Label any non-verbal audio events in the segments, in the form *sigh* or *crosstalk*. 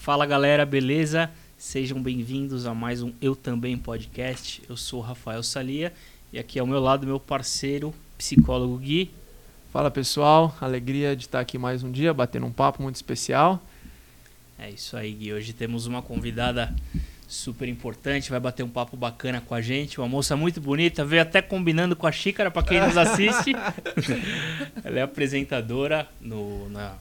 Fala galera, beleza? Sejam bem-vindos a mais um Eu Também Podcast. Eu sou o Rafael Salia e aqui ao meu lado meu parceiro, psicólogo Gui. Fala pessoal, alegria de estar aqui mais um dia, batendo um papo muito especial. É isso aí, Gui. Hoje temos uma convidada super importante, vai bater um papo bacana com a gente. Uma moça muito bonita, veio até combinando com a xícara para quem nos assiste. *laughs* Ela é apresentadora no, na,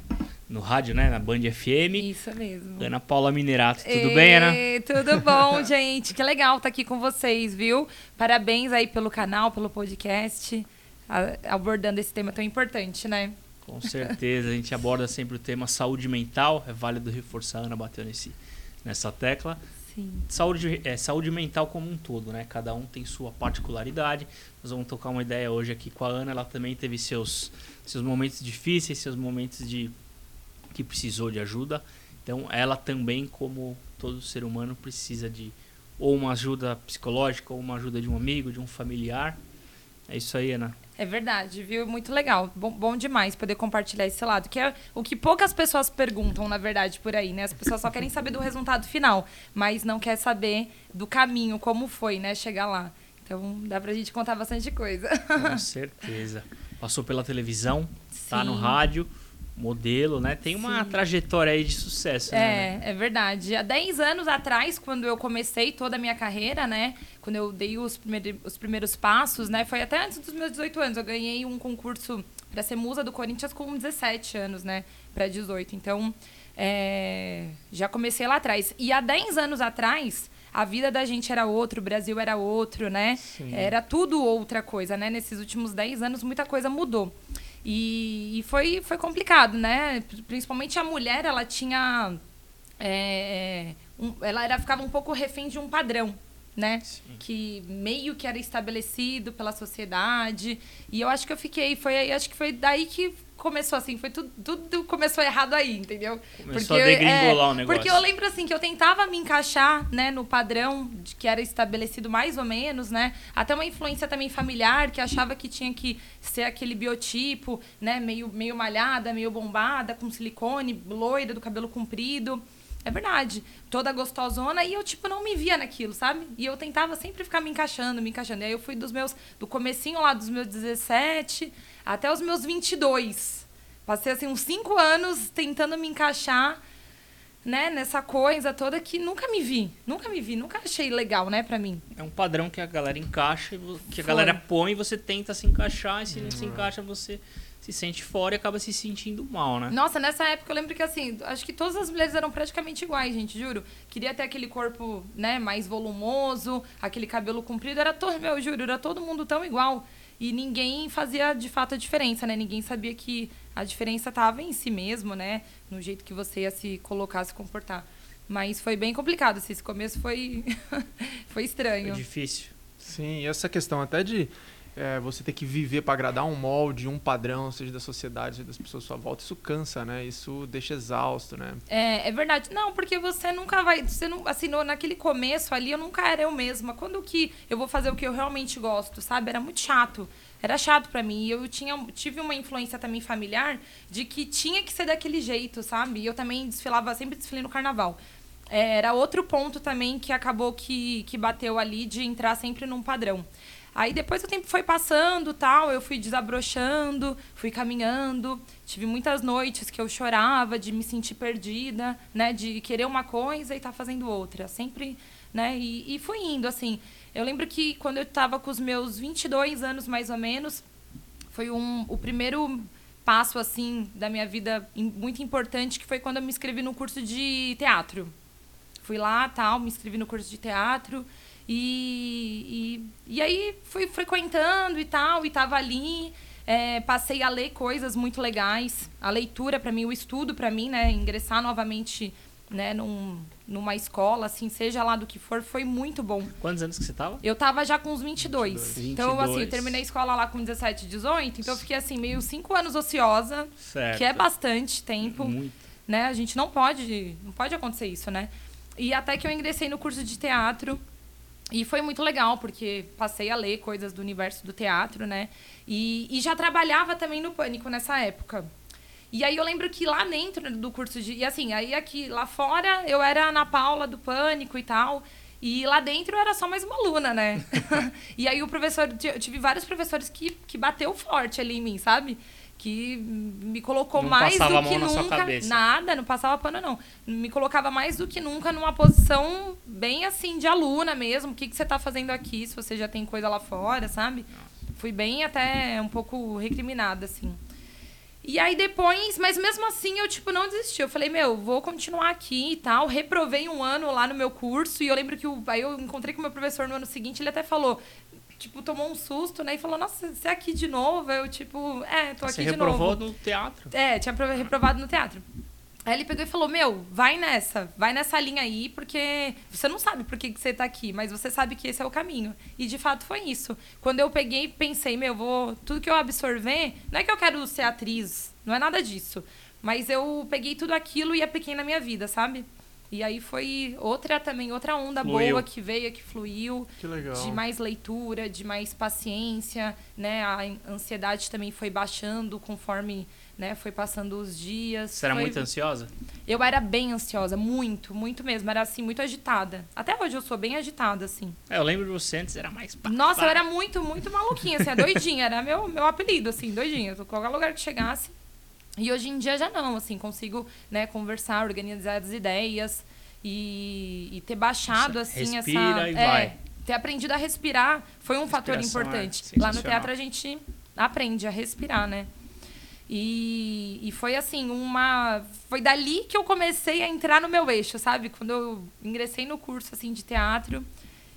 no rádio, né? Na Band FM. Isso mesmo. Ana Paula Minerato. Tudo bem, Ana? Tudo bom, *laughs* gente. Que legal estar aqui com vocês, viu? Parabéns aí pelo canal, pelo podcast, abordando esse tema tão importante, né? Com certeza. A gente aborda sempre o tema saúde mental. É válido reforçar a Ana bateu nesse, nessa tecla. Sim. Saúde, é, saúde mental como um todo, né? Cada um tem sua particularidade. Nós vamos tocar uma ideia hoje aqui com a Ana. Ela também teve seus, seus momentos difíceis, seus momentos de que precisou de ajuda. Então, ela também, como todo ser humano, precisa de ou uma ajuda psicológica, ou uma ajuda de um amigo, de um familiar. É isso aí, Ana. É verdade, viu? Muito legal. Bom, bom demais poder compartilhar esse lado, que é o que poucas pessoas perguntam, na verdade, por aí, né? As pessoas só querem saber do resultado final, mas não quer saber do caminho, como foi, né? Chegar lá. Então, dá pra gente contar bastante coisa. Com certeza. Passou pela televisão, Sim. tá no rádio modelo, né? Tem uma Sim. trajetória aí de sucesso, é, né? É, é verdade. Há 10 anos atrás, quando eu comecei toda a minha carreira, né? Quando eu dei os, primeiros, os primeiros passos, né? Foi até antes dos meus 18 anos. Eu ganhei um concurso para ser musa do Corinthians com 17 anos, né? Para 18. Então, é, já comecei lá atrás. E há 10 anos atrás, a vida da gente era outra, o Brasil era outro, né? Sim. Era tudo outra coisa, né? Nesses últimos 10 anos, muita coisa mudou. E, e, foi, foi complicado, né? Principalmente a mulher, ela tinha. É, um, ela era, ficava um pouco refém de um padrão, né? Sim. Que meio que era estabelecido pela sociedade. E eu acho que eu fiquei. Foi, acho que foi daí que começou assim, foi tudo, tudo começou errado aí, entendeu? Começou porque, a degringolar é, o negócio. Porque eu lembro assim que eu tentava me encaixar, né, no padrão de que era estabelecido mais ou menos, né? Até uma influência também familiar que achava que tinha que ser aquele biotipo, né, meio meio malhada, meio bombada, com silicone, loira, do cabelo comprido. É verdade. Toda gostosona e eu, tipo, não me via naquilo, sabe? E eu tentava sempre ficar me encaixando, me encaixando. E aí eu fui dos meus, do comecinho lá dos meus 17 até os meus 22. Passei, assim, uns 5 anos tentando me encaixar, né, nessa coisa toda que nunca me vi. Nunca me vi, nunca achei legal, né, pra mim. É um padrão que a galera encaixa, que a Foi. galera põe e você tenta se encaixar. E se não se encaixa, você se sente fora e acaba se sentindo mal, né? Nossa, nessa época eu lembro que assim, acho que todas as mulheres eram praticamente iguais, gente, juro. Queria ter aquele corpo, né, mais volumoso, aquele cabelo comprido, era todo, meu, juro, era todo mundo tão igual. E ninguém fazia de fato a diferença, né? Ninguém sabia que a diferença estava em si mesmo, né? No jeito que você ia se colocar, se comportar. Mas foi bem complicado, assim, esse começo foi *laughs* foi estranho. Foi difícil. Sim, e essa questão até de é, você ter que viver para agradar um molde, um padrão, seja da sociedade, seja das pessoas à sua volta, isso cansa, né? Isso deixa exausto, né? É, é verdade. Não, porque você nunca vai. Você não, no, naquele começo ali, eu nunca era eu mesma. Quando que eu vou fazer o que eu realmente gosto, sabe? Era muito chato. Era chato para mim. E eu tinha, tive uma influência também familiar de que tinha que ser daquele jeito, sabe? E eu também desfilava, sempre desfilei no carnaval. É, era outro ponto também que acabou que, que bateu ali de entrar sempre num padrão. Aí depois o tempo foi passando, tal, eu fui desabrochando, fui caminhando. Tive muitas noites que eu chorava de me sentir perdida, né, de querer uma coisa e estar tá fazendo outra, sempre, né? E, e fui indo assim. Eu lembro que quando eu estava com os meus 22 anos mais ou menos, foi um, o primeiro passo assim da minha vida muito importante que foi quando eu me inscrevi no curso de teatro. Fui lá, tal, me inscrevi no curso de teatro. E, e, e aí fui frequentando e tal, e tava ali. É, passei a ler coisas muito legais. A leitura para mim, o estudo para mim, né? Ingressar novamente né, num, numa escola, assim, seja lá do que for, foi muito bom. Quantos anos que você tava? Eu tava já com uns 22. 22. Então, assim, eu terminei a escola lá com 17, 18, então eu fiquei, assim, meio cinco anos ociosa, certo. que é bastante tempo. Muito. Né? A gente não pode, não pode acontecer isso, né? E até que eu ingressei no curso de teatro, e foi muito legal, porque passei a ler coisas do universo do teatro, né? E, e já trabalhava também no Pânico nessa época. E aí eu lembro que lá dentro do curso de. E assim, aí aqui lá fora eu era a Ana Paula do Pânico e tal. E lá dentro eu era só mais uma aluna, né? *laughs* *laughs* e aí o professor. Eu tive vários professores que, que bateu forte ali em mim, sabe? Que me colocou Não mais do que mão na sua nunca. Nada, não passava pano, não. Me colocava mais do que nunca numa posição bem assim, de aluna mesmo. O que, que você tá fazendo aqui, se você já tem coisa lá fora, sabe? Fui bem até um pouco recriminada, assim. E aí depois, mas mesmo assim eu, tipo, não desisti. Eu falei, meu, vou continuar aqui e tal. Reprovei um ano lá no meu curso. E eu lembro que o, aí eu encontrei com o meu professor no ano seguinte, ele até falou, tipo, tomou um susto, né? E falou, nossa, você é aqui de novo? Eu, tipo, é, tô aqui Você de reprovou novo. no teatro. É, tinha prova- reprovado no teatro. Aí ele pegou e falou: Meu, vai nessa, vai nessa linha aí, porque você não sabe por que, que você tá aqui, mas você sabe que esse é o caminho. E de fato foi isso. Quando eu peguei e pensei, meu, vou. Tudo que eu absorver, não é que eu quero ser atriz, não é nada disso. Mas eu peguei tudo aquilo e apliquei na minha vida, sabe? E aí foi outra também, outra onda Fluiu. boa que veio, que fluiu Que legal. de mais leitura, de mais paciência, né? A an- ansiedade também foi baixando conforme, né, foi passando os dias. Você era Foi- muito ansiosa? Eu era bem ansiosa, muito, muito mesmo, era assim muito agitada. Até hoje eu sou bem agitada assim. É, eu lembro de você antes, era mais... pá, Nossa, pá. eu era muito, muito maluquinha, assim, a doidinha, era meu meu apelido assim, doidinha. Qualquer lugar que chegasse. E hoje em dia já não, assim, consigo, né, conversar, organizar as ideias e, e ter baixado Nossa, assim essa e é, vai. ter aprendido a respirar foi um fator Respiração é importante. Lá no teatro a gente aprende a respirar, né? E, e foi assim, uma. Foi dali que eu comecei a entrar no meu eixo, sabe? Quando eu ingressei no curso assim, de teatro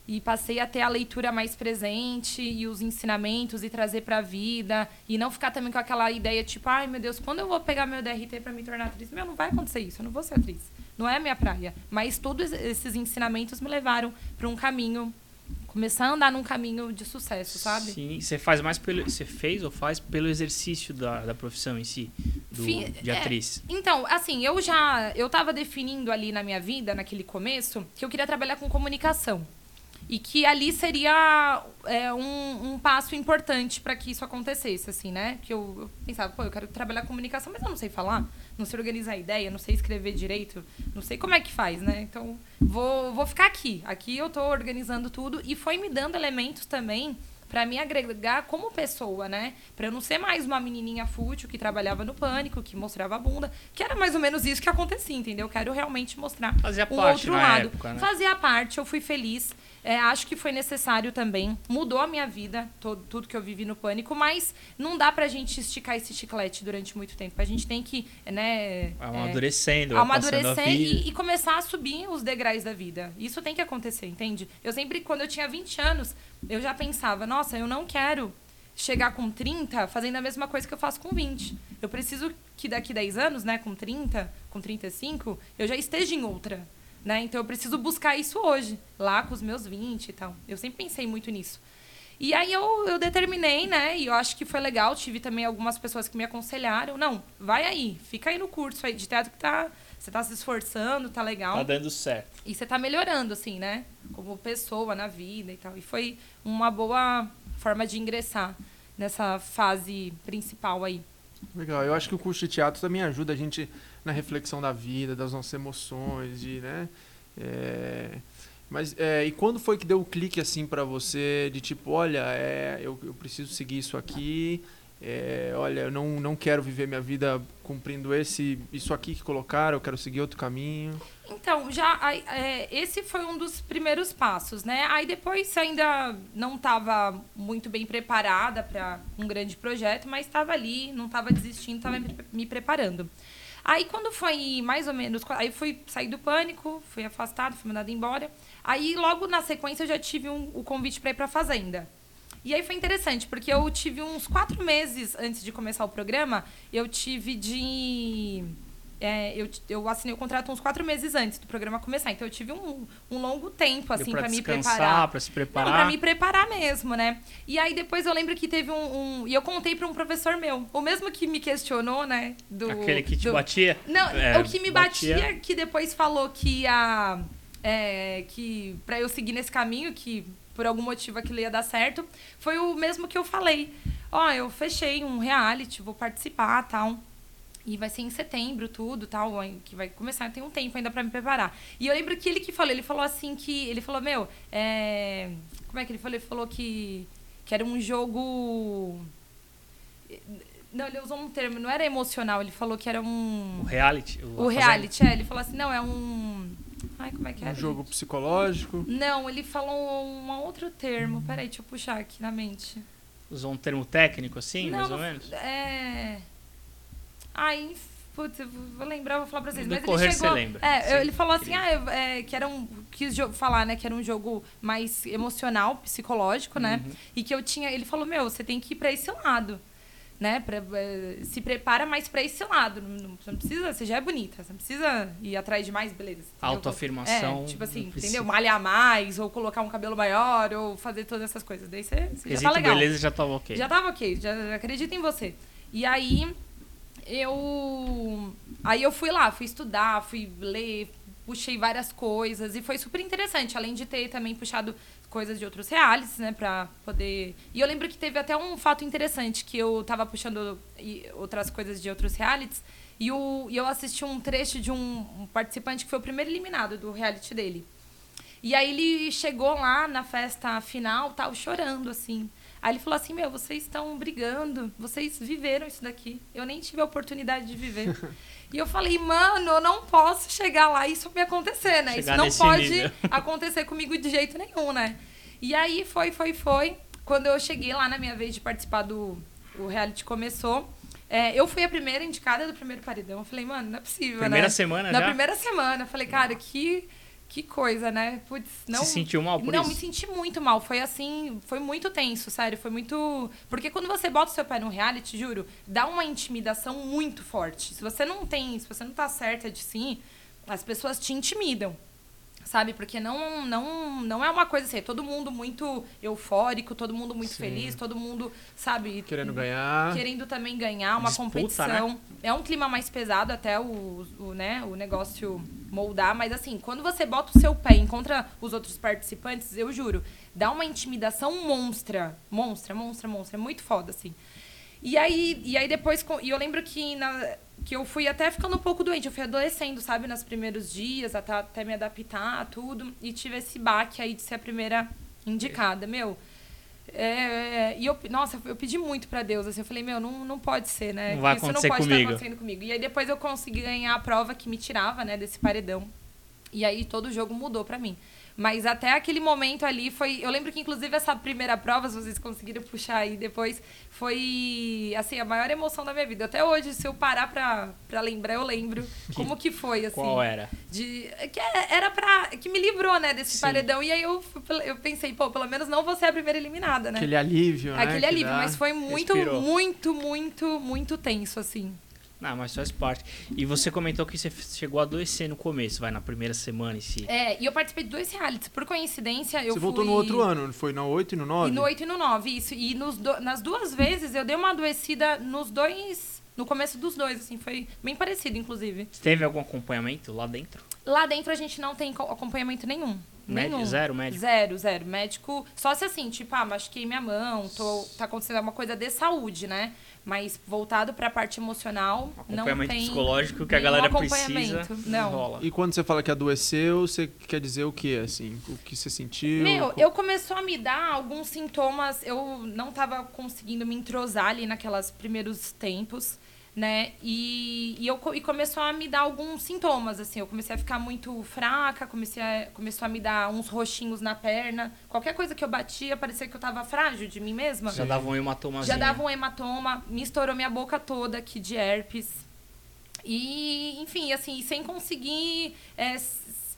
e passei a ter a leitura mais presente e os ensinamentos e trazer pra vida. E não ficar também com aquela ideia, tipo, ai meu Deus, quando eu vou pegar meu DRT pra me tornar atriz? Meu, não vai acontecer isso, eu não vou ser atriz. Não é a minha praia. Mas todos esses ensinamentos me levaram pra um caminho. Começar a andar num caminho de sucesso, sabe? Sim, você faz mais pelo. Você fez ou faz pelo exercício da, da profissão em si, do, de é, atriz? Então, assim, eu já eu tava definindo ali na minha vida, naquele começo, que eu queria trabalhar com comunicação. E que ali seria é, um, um passo importante para que isso acontecesse, assim, né? Que eu, eu pensava, pô, eu quero trabalhar com comunicação, mas eu não sei falar, não sei organizar ideia, não sei escrever direito, não sei como é que faz, né? Então, vou, vou ficar aqui. Aqui eu tô organizando tudo e foi me dando elementos também para me agregar como pessoa, né? Para eu não ser mais uma menininha fútil que trabalhava no pânico, que mostrava a bunda, que era mais ou menos isso que acontecia, entendeu? Eu quero realmente mostrar Fazia parte outro lado. época, né? Fazia parte, eu fui feliz. É, acho que foi necessário também. Mudou a minha vida, todo, tudo que eu vivi no pânico, mas não dá pra gente esticar esse chiclete durante muito tempo. A gente tem que, né, Vai Amadurecendo, vai amadurecer e, e começar a subir os degraus da vida. Isso tem que acontecer, entende? Eu sempre, quando eu tinha 20 anos, eu já pensava, nossa, eu não quero chegar com 30 fazendo a mesma coisa que eu faço com 20. Eu preciso que daqui 10 anos, né, com 30, com 35, eu já esteja em outra. Né? Então eu preciso buscar isso hoje, lá com os meus 20 e tal. Eu sempre pensei muito nisso. E aí eu, eu determinei, né? E eu acho que foi legal. Tive também algumas pessoas que me aconselharam. Não, vai aí, fica aí no curso aí de teatro que tá. Você tá se esforçando, tá legal. Tá dando certo. E você tá melhorando, assim, né? Como pessoa na vida e tal. E foi uma boa forma de ingressar nessa fase principal aí. Legal. Eu acho que o curso de teatro também ajuda a gente na reflexão da vida, das nossas emoções, de, né? É, Mas é, e quando foi que deu o clique assim pra você de tipo, olha, é, eu, eu preciso seguir isso aqui, é, olha, eu não, não quero viver minha vida cumprindo esse isso aqui que colocaram, eu quero seguir outro caminho. Então, já é, esse foi um dos primeiros passos, né? Aí depois ainda não estava muito bem preparada para um grande projeto, mas estava ali, não estava desistindo, estava me preparando. Aí quando foi mais ou menos, aí fui sair do pânico, fui afastado, fui mandado embora. Aí logo na sequência eu já tive um, o convite para ir para fazenda. E aí foi interessante, porque eu tive uns quatro meses antes de começar o programa, eu tive de. É, eu, eu assinei o contrato uns quatro meses antes do programa começar. Então eu tive um, um longo tempo, assim, para me preparar. pra se Não, preparar. pra me preparar mesmo, né? E aí depois eu lembro que teve um. um- e eu contei pra um professor meu, o mesmo que me questionou, né? Do, Aquele que te do- batia? Não, É, o que me batia, que depois falou que ia. É, que pra eu seguir nesse caminho, que por algum motivo aquilo ia dar certo, foi o mesmo que eu falei. Ó, eu fechei um reality, vou participar tal. E vai ser em setembro, tudo, tal, que vai começar, tem um tempo ainda para me preparar. E eu lembro que ele que falou, ele falou assim que, ele falou, meu, é, como é que ele falou? Ele falou que, que era um jogo... Não, ele usou um termo, não era emocional, ele falou que era um... O reality? O, o reality, é, ele falou assim, não, é um... Ai, como é que é? Um jogo psicológico? Não, ele falou um outro termo, peraí, deixa eu puxar aqui na mente. Usou um termo técnico assim, não, mais ou menos? É... Ai, putz, eu vou lembrar, vou falar pra vocês. No Mas ele chegou. você lembra. É, Sim, ele falou assim, incrível. ah, é, que era um. Quis falar, né, que era um jogo mais emocional, psicológico, né? Uhum. E que eu tinha. Ele falou, meu, você tem que ir pra esse lado. Né? Pra, é, se prepara mais pra esse lado. Não, você não precisa, você já é bonita, você não precisa ir atrás de mais beleza. Autoafirmação, É, tipo assim, entendeu? Malhar mais, ou colocar um cabelo maior, ou fazer todas essas coisas. Daí você, você já tá legal. beleza já tava ok. Já tava ok, já, já acredito em você. E aí eu aí eu fui lá, fui estudar, fui ler, puxei várias coisas e foi super interessante, além de ter também puxado coisas de outros realities, né, pra poder... E eu lembro que teve até um fato interessante, que eu tava puxando outras coisas de outros realities e, o, e eu assisti um trecho de um, um participante que foi o primeiro eliminado do reality dele. E aí ele chegou lá na festa final, tal, chorando, assim. Aí ele falou assim, meu, vocês estão brigando, vocês viveram isso daqui. Eu nem tive a oportunidade de viver. *laughs* e eu falei, mano, eu não posso chegar lá e isso me acontecer, né? Chegar isso não pode nível. *laughs* acontecer comigo de jeito nenhum, né? E aí foi, foi, foi. Quando eu cheguei lá na minha vez de participar do o reality começou, é, eu fui a primeira indicada do primeiro paredão. Eu falei, mano, não é possível, Primeira né? semana Na já? primeira semana. Eu falei, cara, que, que coisa, né? Putz, não. Se sentiu mal por não, isso? me senti muito mal. Foi assim, foi muito tenso, sério. Foi muito. Porque quando você bota o seu pé no reality, juro, dá uma intimidação muito forte. Se você não tem, se você não tá certa de si, as pessoas te intimidam. Sabe? Porque não, não, não é uma coisa assim, é todo mundo muito eufórico, todo mundo muito Sim. feliz, todo mundo, sabe, Querendo ganhar. querendo também ganhar uma Disputa, competição. né? É um clima mais pesado até o, o, né, o negócio moldar, mas assim, quando você bota o seu pé e encontra os outros participantes, eu juro, dá uma intimidação monstra. Monstra, monstra, monstra. É muito foda, assim. E aí, e aí depois, e eu lembro que, na, que eu fui até ficando um pouco doente, eu fui adoecendo, sabe, nos primeiros dias, até, até me adaptar a tudo, e tive esse baque aí de ser a primeira indicada. Meu, é, e eu, nossa, eu pedi muito pra Deus, assim, eu falei, meu, não, não pode ser, né? Não vai Isso não pode comigo. estar acontecendo comigo. E aí depois eu consegui ganhar a prova que me tirava, né, desse paredão. E aí todo o jogo mudou pra mim. Mas até aquele momento ali foi. Eu lembro que, inclusive, essa primeira prova, se vocês conseguiram puxar aí depois, foi assim, a maior emoção da minha vida. Até hoje, se eu parar pra, pra lembrar, eu lembro *laughs* como que foi, assim. Qual era? De, que é- era pra. que me livrou, né, desse Sim. paredão. E aí eu, eu pensei, pô, pelo menos não vou ser a primeira eliminada, né? Aquele alívio, né? Aquele que alívio, dá. mas foi muito, Respirou. muito, muito, muito tenso, assim. Não, mas faz parte. E você comentou que você chegou a adoecer no começo, vai, na primeira semana em si. É, e eu participei de dois realities. Por coincidência, eu Você fui... voltou no outro ano, foi no 8 e no 9? E no 8 e no 9, isso. E nos do- nas duas vezes eu dei uma adoecida nos dois. No começo dos dois, assim, foi bem parecido, inclusive. Teve algum acompanhamento lá dentro? Lá dentro a gente não tem co- acompanhamento nenhum. Médico? Nenhum. Zero médico? Zero, zero. Médico, só se assim, tipo, ah, machuquei minha mão, tô, tá acontecendo alguma coisa de saúde, né? Mas voltado pra parte emocional, não Acompanhamento tem. psicológico que a galera precisa. acompanhamento, não. Rola. E quando você fala que adoeceu, você quer dizer o que, assim? O que você sentiu? Meu, eu começou a me dar alguns sintomas. Eu não tava conseguindo me entrosar ali naquelas primeiros tempos, né? E, e, eu, e começou a me dar alguns sintomas, assim. Eu comecei a ficar muito fraca, comecei a, começou a me dar uns roxinhos na perna. Qualquer coisa que eu batia, parecia que eu tava frágil de mim mesma. Já dava um hematomazinho. Já dava um hematoma, me estourou minha boca toda aqui de herpes. E, enfim, assim, sem conseguir é,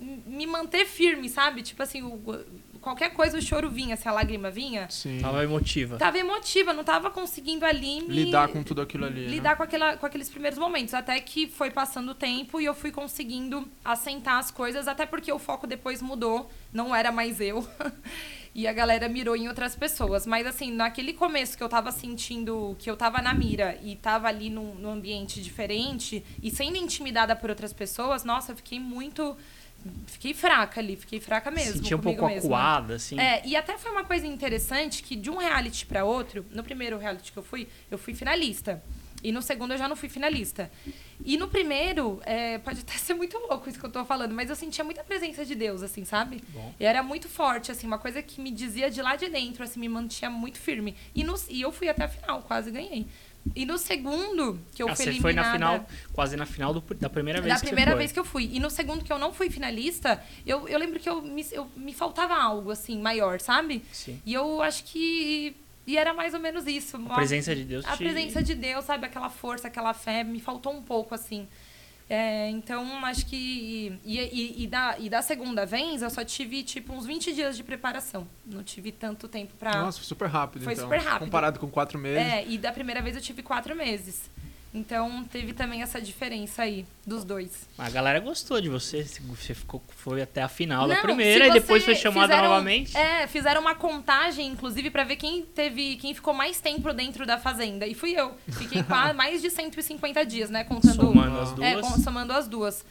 me manter firme, sabe? Tipo assim, o- qualquer coisa o choro vinha, se a lágrima vinha. Sim. Tava emotiva. Tava emotiva, não tava conseguindo ali me... Lidar com tudo aquilo ali, né? Lidar com, aquela, com aqueles primeiros momentos. Até que foi passando o tempo e eu fui conseguindo assentar as coisas, até porque o foco depois mudou, não era mais eu. *laughs* e a galera mirou em outras pessoas. Mas assim, naquele começo que eu tava sentindo que eu tava na mira e tava ali num, num ambiente diferente e sendo intimidada por outras pessoas, nossa, eu fiquei muito. Fiquei fraca ali, fiquei fraca mesmo. Sentia um pouco mesma. acuada, assim. É, e até foi uma coisa interessante que de um reality pra outro, no primeiro reality que eu fui, eu fui finalista. E no segundo eu já não fui finalista. E no primeiro, é, pode até *laughs* ser muito louco isso que eu tô falando, mas eu sentia muita presença de Deus, assim, sabe? Bom. E era muito forte, assim, uma coisa que me dizia de lá de dentro, assim, me mantinha muito firme. E, no, e eu fui até a final, quase ganhei. E no segundo, que eu Ah, fui você foi na eliminada... final, quase na final do- da primeira vez Da que primeira vez que eu fui. E no segundo que eu não fui finalista, eu, eu lembro que eu me, eu, me faltava algo, assim, maior, sabe? Sim. E eu acho que. E era mais ou menos isso. A presença de Deus A te... presença de Deus, sabe? Aquela força, aquela fé, me faltou um pouco, assim. É, então, acho que. E, e, e da, e da segunda vez, eu só tive, tipo, uns 20 dias de preparação. Não tive tanto tempo pra. Nossa, foi super rápido, Foi então. super rápido. Comparado com quatro meses. É, e da primeira vez eu tive quatro meses. Então, teve também essa diferença aí dos dois. A galera gostou de você, você ficou, foi até a final da Não, primeira se e depois foi chamada fizeram- novamente. É, fizeram uma contagem, inclusive, pra ver quem teve, quem ficou mais tempo dentro da fazenda. E fui eu. Fiquei qua- *laughs* mais de 150 dias, né? Contando. Somando as É, duas, com- somando as duas.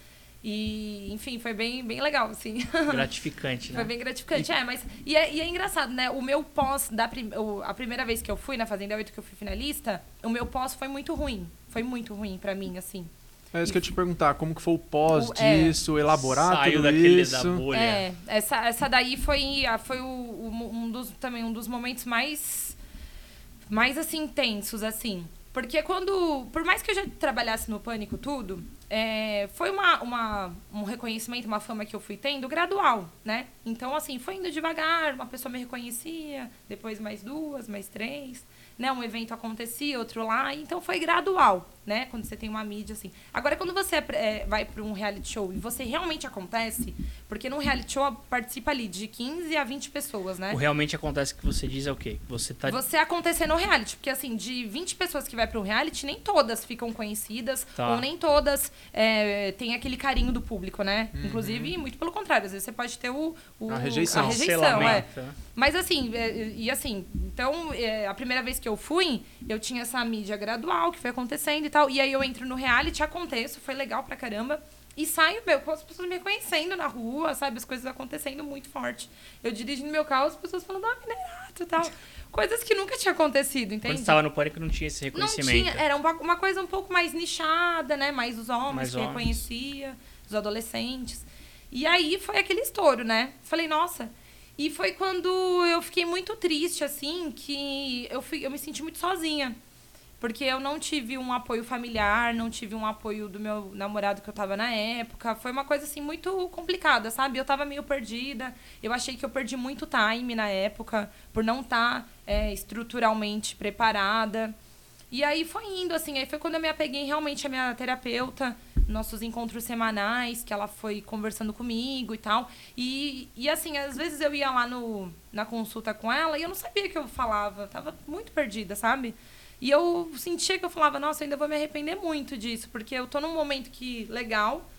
E, enfim, foi bem, bem legal, assim. *laughs* gratificante, né? Foi bem gratificante. É, mas. E é, e é engraçado, né? O meu pós, da prim, a primeira vez que eu fui na Fazenda 8, que eu fui finalista, o meu pós foi muito ruim. Foi muito ruim pra mim, assim. É isso que eu ia te perguntar, como que foi o pós O- é. disso, elaborar Saiu tudo daquele isso. da bolha. É, essa, essa daí foi, a- foi o, o- um dos, também um dos momentos mais, mais assim, tensos, assim. Porque quando, por mais que eu já trabalhasse no Pânico tudo, é, foi uma, uma, um reconhecimento, uma fama que eu fui tendo gradual, né? Então, assim, foi indo devagar, uma pessoa me reconhecia, depois mais duas, mais três, né? Um evento acontecia, outro lá, então foi gradual, né? Quando você tem uma mídia, assim. Agora, quando você é, é, vai para um reality show e você realmente acontece, porque num reality show participa ali de 15 a 20 pessoas, né? O realmente acontece que você diz é o quê? Você tá Você acontecer no reality, porque assim, de 20 pessoas que vai para um reality, nem todas ficam conhecidas, Tá. ou nem todas é, têm aquele carinho do público, né? Inclusive, muito pelo contrário, às vezes você pode ter o, o- A rejeição. a rejeição, é. né? Mas assim, é, e assim, então, é, a primeira vez que eu fui, eu tinha essa mídia gradual que foi acontecendo tal. E aí eu entro no reality, aconteço, foi legal pra caramba. E saio, meu, com as pessoas me reconhecendo na rua, sabe? As coisas acontecendo muito forte. Eu dirigindo meu carro, as pessoas falando, ah, minerato e tal. *laughs* Coisas que nunca tinha acontecido, Quando entende? você estava no pânico não tinha esse Não reconhecimento. tinha, era uma, uma coisa um pouco mais nichada, né? Mais os homens Mais que homens. reconhecia, os adolescentes. E aí foi aquele estouro, né? Falei, nossa. E foi quando eu fiquei muito triste, assim, que eu, fui, eu me senti muito sozinha. Porque eu não tive um apoio familiar, não tive um apoio do meu namorado que eu tava na época. Foi uma coisa, assim, muito complicada, sabe? Eu tava meio perdida. Eu achei que eu perdi muito time na época, por não estar estruturalmente preparada. E aí foi indo, assim, aí foi quando eu me apeguei realmente à minha terapeuta, nossos encontros semanais, que ela foi conversando comigo e tal. E, e assim, às vezes eu ia lá no, na consulta com ela e eu não sabia o que eu falava, tava muito perdida, sabe? E eu sentia que eu falava, nossa, eu ainda vou me arrepender muito disso, porque eu tô num momento que legal,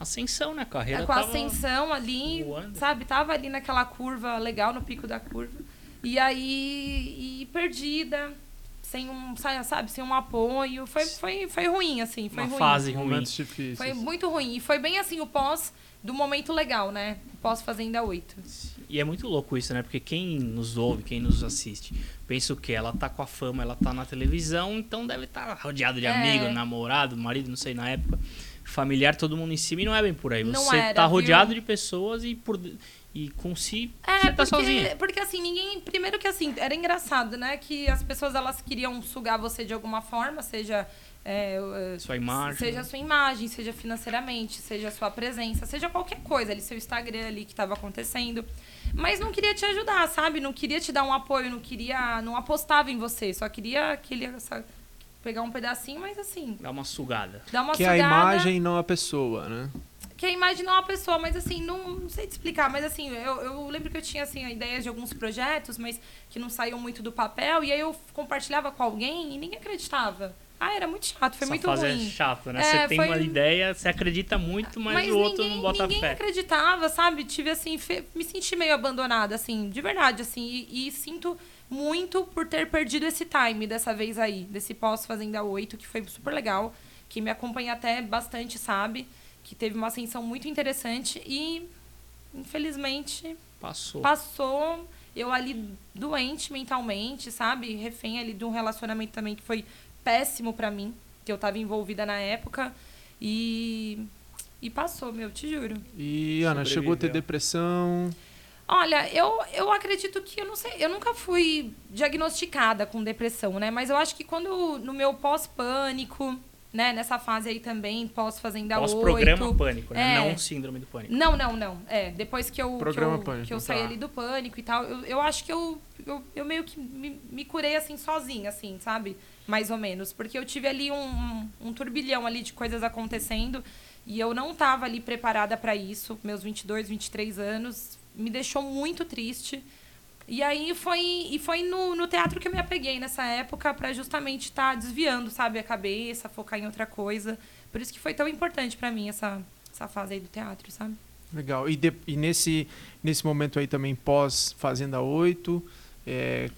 Ascensão, né? A carreira é, com a tava ascensão ali, voando. sabe? Tava ali naquela curva legal, no pico da curva. E aí, e perdida, sem um, sa- sabe, sem um apoio. Foi, foi, foi ruim, assim, foi uma ruim. fase ruim. Momentos difíceis. Foi muito ruim. E foi bem assim o pós do momento legal, né? O pós Fazenda 8. E é muito louco isso, né? Porque quem nos ouve, quem nos assiste, pensa o quê? Ela tá com a fama, ela tá na televisão, então deve estar rodeado de É. amigo, namorado, marido, não sei, na época. Familiar, todo mundo em cima e não é bem por aí. Não Você era, tá viu? rodeado de pessoas e por e com si É, você tá porque, sozinho. porque assim, ninguém. Primeiro que assim, era engraçado, né? Que as pessoas elas queriam sugar você de alguma forma, seja. É, é, Sua imagem. Seja a sua imagem, seja financeiramente, seja a sua presença, seja qualquer coisa ali, seu Instagram ali que estava acontecendo. Mas não queria te ajudar, sabe? Não queria te dar um apoio, não queria. Não apostava em você, só queria aquele, essa- pegar um pedacinho, mas assim, Dá uma sugada. dar uma Que é a sugada. imagem, não a pessoa, né? Que a imagem não é uma pessoa, mas assim, não, não sei te explicar, mas assim, eu, eu lembro que eu tinha assim, ideias de alguns projetos, mas que não saíam muito do papel, e aí eu compartilhava com alguém e ninguém acreditava. Ah, era muito chato, foi Essa muito fase ruim. é chato, né? É, você tem foi- uma ideia, você acredita muito, mas, o outro ninguém, não bota ninguém fé. acreditava, sabe? Tive assim, fe- me senti meio abandonada, assim, de verdade, assim, e, e sinto muito por ter perdido esse time dessa vez aí, desse pós Fazenda 8, que foi super legal, que me acompanha até bastante, sabe? Que teve uma ascensão muito interessante e, infelizmente, Passou. passou eu ali doente mentalmente, sabe? Refém ali de um relacionamento também que foi péssimo pra mim, que eu tava envolvida na época. E. E passou, meu, te juro. E, Ana, chegou a ter Sobreviveu. depressão. Olha, eu, eu acredito que eu não sei, eu nunca fui diagnosticada com depressão, né? Mas eu acho que quando no meu pós-pânico, né, nessa fase aí também, pós-fazenda 8. Pós-programa pânico, né? É. Não síndrome do pânico. Não, não, não. É, depois que eu, que Programa eu, pânico, que eu saí tá. ali do pânico e tal, eu, eu acho que eu, eu, eu meio que me, me curei assim sozinha, assim, sabe? Mais ou menos. Porque eu tive ali um, um, turbilhão ali de coisas acontecendo e eu não tava ali preparada para isso. Meus 22, 23 anos me deixou muito triste. E aí foi, e foi no, no teatro que eu me apeguei nessa época para justamente estar desviando, sabe, a cabeça, focar em outra coisa. Por isso que foi tão importante para mim essa, essa fase aí do teatro, sabe? Legal. E, de- e nesse, nesse momento aí também, pós Fazenda 8, é,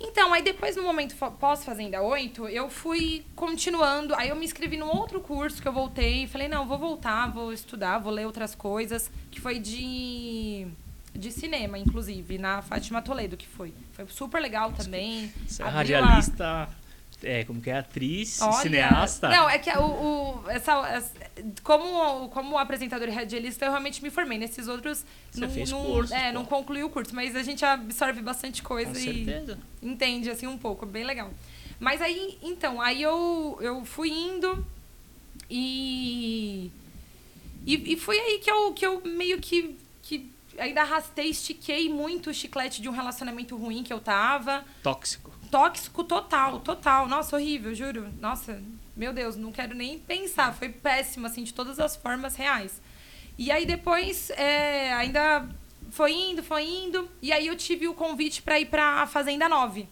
Então, aí depois no momento pós-Fazenda 8, eu fui continuando. Aí eu me inscrevi num outro curso que eu voltei. Falei, não, vou voltar, vou estudar, vou ler outras coisas. Que foi de, de cinema, inclusive, na Fátima Toledo, que foi. Foi super legal também. Você é radialista, é, como que é? Atriz, Olha, cineasta. Não, é que o, o- essa, essa- como, como apresentador e radialista, eu realmente me formei. Nesses outros, Você fez não, cursos, é, pô. não concluí o curso, mas a gente absorve bastante coisa Com e certeza. entende assim um pouco, bem legal. Mas aí, então, aí eu, eu fui indo e, e e foi aí que eu, que eu meio que, que ainda arrastei, estiquei muito o chiclete de um relacionamento ruim que eu tava Tóxico. Tóxico total, total. Nossa, horrível, juro. Nossa, meu Deus, não quero nem pensar. Foi péssimo, assim, de todas as formas reais. E aí depois, é, ainda foi indo, foi indo. E aí eu tive o convite para ir pra Fazenda 9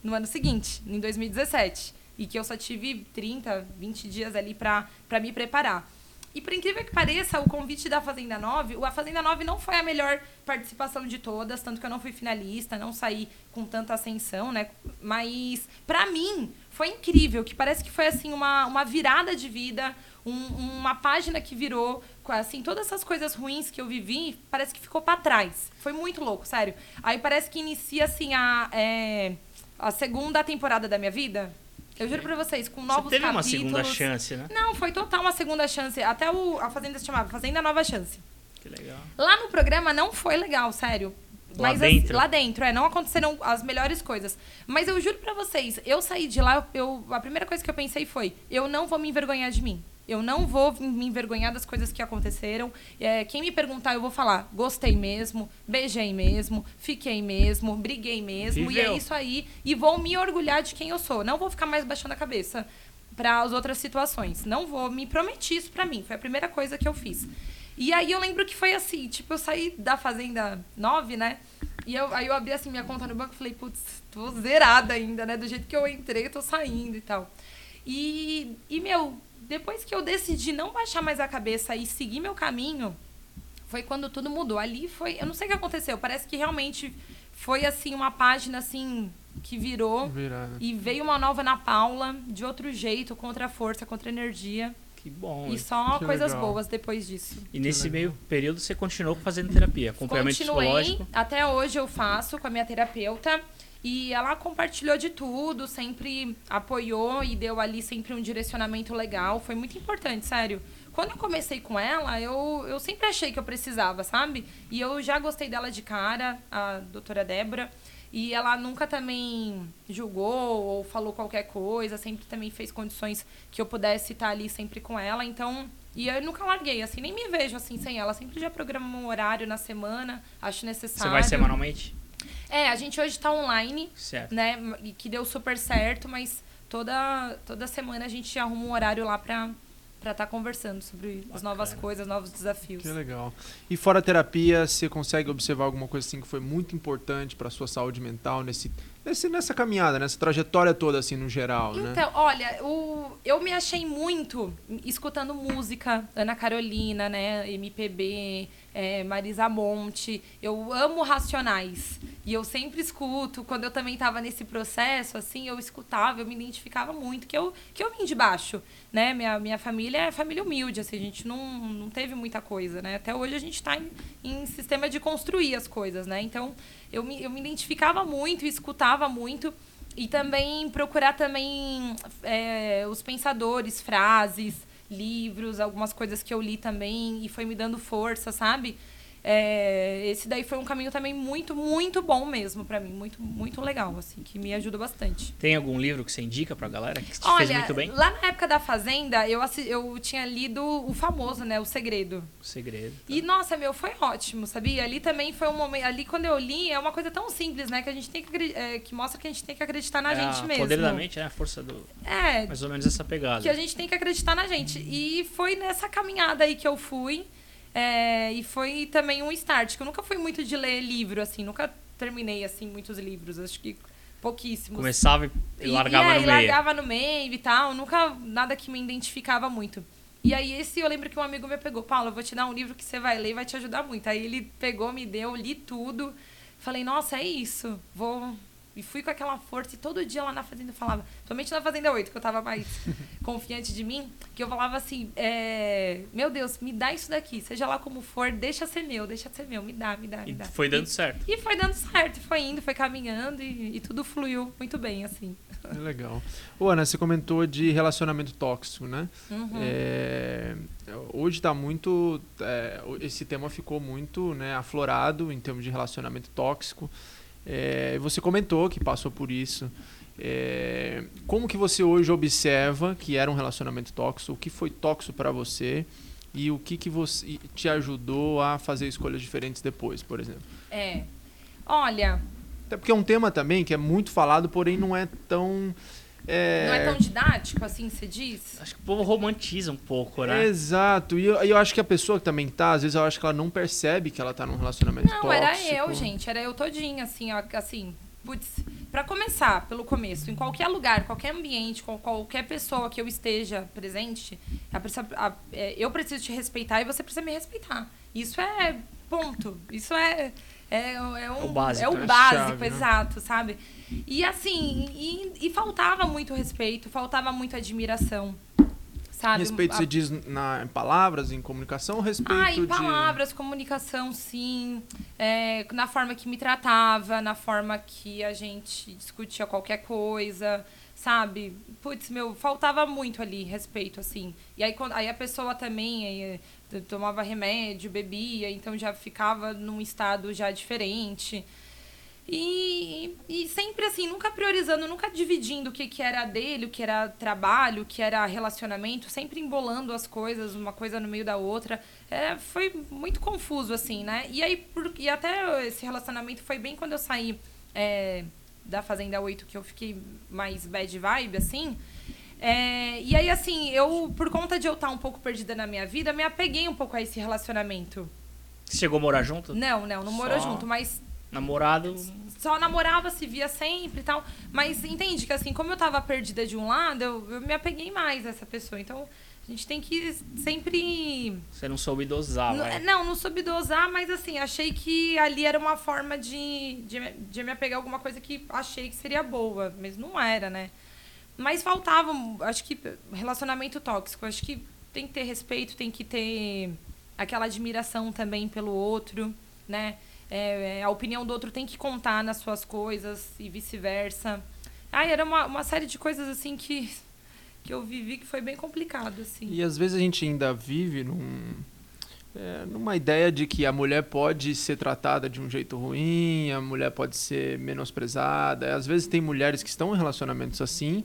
no ano seguinte, em 2017. E que eu só tive 30, 20 dias ali pra me preparar. E por incrível que pareça, o convite da Fazenda 9, o A Fazenda 9 não foi a melhor participação de todas, tanto que eu não fui finalista, não saí com tanta ascensão, né? Mas pra mim foi incrível, que parece que foi assim uma, uma virada de vida, um- uma página que virou, assim, todas essas coisas ruins que eu vivi, parece que ficou pra trás. Foi muito louco, sério. Aí parece que inicia assim a é, a segunda temporada da minha vida. Eu juro pra vocês, com novos Você teve uma capítulos. segunda chance, né? Não, foi total uma segunda chance. Até o, a Fazenda se chamava Fazenda Nova Chance. Que legal. Lá no programa não foi legal, sério. Lá Mas dentro? lá dentro, é, não aconteceram as melhores coisas. Mas eu juro pra vocês, eu saí de lá, eu, a primeira coisa que eu pensei foi: eu não vou me envergonhar de mim. Eu não vou me envergonhar das coisas que aconteceram. É, quem me perguntar, eu vou falar: gostei mesmo, beijei mesmo, fiquei mesmo, briguei mesmo. E Viveu. é isso aí. E vou me orgulhar de quem eu sou. Não vou ficar mais baixando a cabeça para as outras situações. Não vou. Me prometi isso pra mim. Foi a primeira coisa que eu fiz. E aí eu lembro que foi assim, tipo, eu saí da Fazenda 9, né? E eu, aí eu abri assim minha conta no banco e falei, putz, tô zerada ainda, né? Do jeito que eu entrei, eu tô saindo e tal. E, e, meu, depois que eu decidi não baixar mais a cabeça e seguir meu caminho, foi quando tudo mudou. Ali foi. Eu não sei o que aconteceu. Parece que realmente foi assim, uma página assim que virou. virada. E veio uma nova Ana Paula, de outro jeito, com outra força, com outra energia. Que bom. E só Que coisas legal. boas depois disso. E nesse meio período você continuou fazendo terapia, acompanhamento Continuei, psicológico. até hoje eu faço com a minha terapeuta. E ela compartilhou de tudo, sempre apoiou e deu ali sempre um direcionamento legal. Foi muito importante, sério. Quando eu comecei com ela, eu, eu sempre achei que eu precisava, sabe? E eu já gostei dela de cara, a doutora Débora. E ela nunca também julgou ou falou qualquer coisa, sempre também fez condições que eu pudesse estar ali sempre com ela. Então, e eu nunca larguei, assim, nem me vejo assim sem ela. Sempre já programo um horário na semana, acho Você necessário. vai semanalmente? É, a gente hoje tá online, Certo. né? E que deu super certo, mas toda, toda semana a gente arruma um horário lá pra estar tá conversando sobre as Bacana. novas coisas, novos desafios. Que legal. E fora a terapia, você consegue observar alguma coisa assim que foi muito importante para sua saúde mental nesse, nesse nessa caminhada, nessa trajetória toda assim no geral, né? Então, olha, o, eu me achei muito escutando música, Ana Carolina, né, MPB, é, Marisa Monte. Eu amo Racionais. E eu sempre escuto. Quando eu também estava nesse processo, assim, eu escutava, eu me identificava muito, que eu, que eu vim de baixo, né? Minha, minha família é família humilde, assim, a gente não, não teve muita coisa, né? Até hoje a gente está em, em sistema de construir as coisas, né? Então, eu me, eu me identificava muito escutava muito. e também procurar também é, os pensadores, frases, livros, algumas coisas que eu li também e foi me dando força, sabe? É, esse daí foi um caminho também muito, muito bom mesmo para mim. Muito, muito legal, assim, que me ajuda bastante. Tem algum livro que você indica pra galera que te Olha, fez muito bem? lá na época da Fazenda, eu, assi- eu tinha lido o famoso, né? O Segredo. O segredo. E, nossa, meu, foi ótimo, sabia? Ali também foi um momento. Ali, quando eu li, é uma coisa tão simples, né? Que a gente tem que é, que mostra que a gente tem que acreditar na é gente mesmo. Poder da mente, é a força do. É, Mais ou menos essa pegada. que a gente tem que acreditar na gente. E foi nessa caminhada aí que eu fui. É, e foi também um start, que eu nunca fui muito de ler livro, assim, nunca terminei, assim, muitos livros. Acho que pouquíssimos. Começava e largava e, é, no e meio. largava no meio e tal. Nunca nada que me identificava muito. E aí, esse eu lembro que um amigo me pegou, Paulo, eu vou te dar um livro que você vai ler e vai te ajudar muito. Aí ele pegou, me deu, li tudo. Falei, nossa, é isso. Vou. E fui com aquela força. E todo dia lá na Fazenda eu falava, somente na Fazenda 8, que eu tava mais *laughs* confiante de mim, que eu falava assim: é, Meu Deus, me dá isso daqui. Seja lá como for, deixa ser meu, deixa ser meu. Me dá, me dá, me E dá. foi dando E- certo. e foi dando certo, foi indo, foi caminhando e, e tudo fluiu muito bem, assim. É legal. Ô, Ana, você comentou de relacionamento tóxico, né? Uhum. É, hoje está muito. é, esse tema ficou muito né, aflorado em termos de relacionamento tóxico. É, você comentou que passou por isso. É, como que você hoje observa que era um relacionamento tóxico? O que foi tóxico para você? E o que, que você te ajudou a fazer escolhas diferentes depois, por exemplo? É. Olha, Até porque é um tema também que é muito falado, porém não é tão. É, não é tão didático assim, você diz? Acho que o povo romantiza um pouco, né? Exato. E eu, eu acho que a pessoa que também tá, às vezes eu acho que ela não percebe que ela tá num relacionamento Não, tóxico. era eu, gente, era eu todinha, assim, ó, assim, putz, pra começar, pelo começo, em qualquer lugar, qualquer ambiente, com qualquer pessoa que eu esteja presente, a a- é, eu preciso te respeitar e você precisa me respeitar. Isso é ponto. Isso é. É, é, um, É o básico, é o né? básico, Chave, né? exato, sabe? E assim, e, e faltava muito respeito, faltava muita admiração. Sabe? Respeito, A- você diz na, em palavras, em comunicação, ou respeito ah, em de... palavras, comunicação, sim. É, na forma que me tratava, na forma que a gente discutia qualquer coisa, sabe? Putz, meu, faltava muito ali respeito, assim. E aí, quando, aí a pessoa também eh, t- tomava remédio, bebia, então já ficava num estado já diferente. E, e sempre assim, nunca priorizando, nunca dividindo o que, que era dele, o que era trabalho, o que era relacionamento, sempre embolando as coisas, uma coisa no meio da outra. É, foi muito confuso, assim, né? E aí, por, e até esse relacionamento foi bem quando eu saí é, da Fazenda 8, que eu fiquei mais bad vibe, assim. É, e aí, assim, eu, por conta de eu estar um pouco perdida na minha vida, me apeguei um pouco a esse relacionamento. Você chegou a morar junto? Não, não, não morou Só- junto, mas Namorado. só namorava, se via sempre e tal. Mas entende que assim, como eu tava perdida de um lado, eu, eu me apeguei mais a essa pessoa. Então, a gente tem que sempre. Você não soube dosar, N- vai. não, não soube dosar, mas assim, achei que ali era uma forma de, de, me- de me apegar a alguma coisa que achei que seria boa, mas não era, né? Mas faltava, acho que relacionamento tóxico. Acho que tem que ter respeito, tem que ter aquela admiração também pelo outro, né? É, é, a opinião do outro tem que contar nas suas coisas e vice-versa. Ai, era uma, uma série de coisas assim que, que eu vivi que foi bem complicado, assim. E às vezes a gente ainda vive num, é, numa ideia de que a mulher pode ser tratada de um jeito ruim, a mulher pode ser menosprezada. Às vezes tem mulheres que estão em relacionamentos assim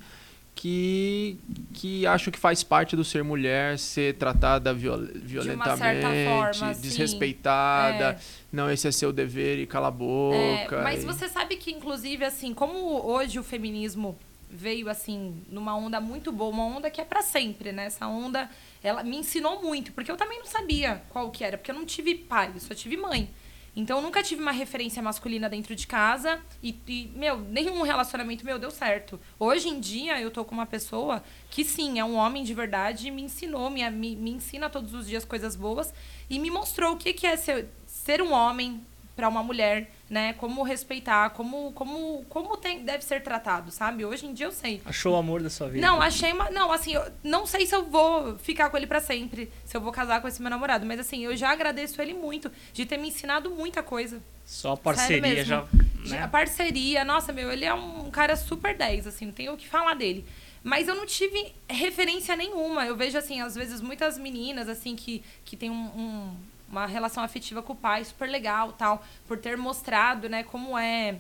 que, que acham que faz parte do ser mulher ser tratada viol, violentamente, forma, sim. desrespeitada. É. Não, esse é seu dever e cala a É, boca. mas e- você sabe que, inclusive, assim, como hoje o feminismo veio, assim, numa onda muito boa, uma onda que é pra sempre, né? Essa onda, ela me ensinou muito, porque eu também não sabia qual que era, porque eu não tive pai, eu só tive mãe. Então, eu nunca tive uma referência masculina dentro de casa e, e, meu, nenhum relacionamento meu deu certo. Hoje em dia, eu tô com uma pessoa que, sim, é um homem de verdade e me ensinou, me, me, me ensina todos os dias coisas boas e me mostrou o que, que é ser, ser um homem para uma mulher, né? Como respeitar, como, como, como tem, deve ser tratado, sabe? Hoje em dia eu sei. Achou o amor da sua vida. Não, achei uma. Não, assim, eu não sei se eu vou ficar com ele pra sempre, se eu vou casar com esse meu namorado, mas assim, eu já agradeço ele muito de ter me ensinado muita coisa. Só a parceria já. né? a parceria. Nossa, meu, ele é um cara super 10, assim, não tenho o que falar dele. Mas eu não tive referência nenhuma. Eu vejo, assim, às vezes muitas meninas, assim, que, que tem um, um- uma relação afetiva com o pai super legal, tal, por ter mostrado, né, como é,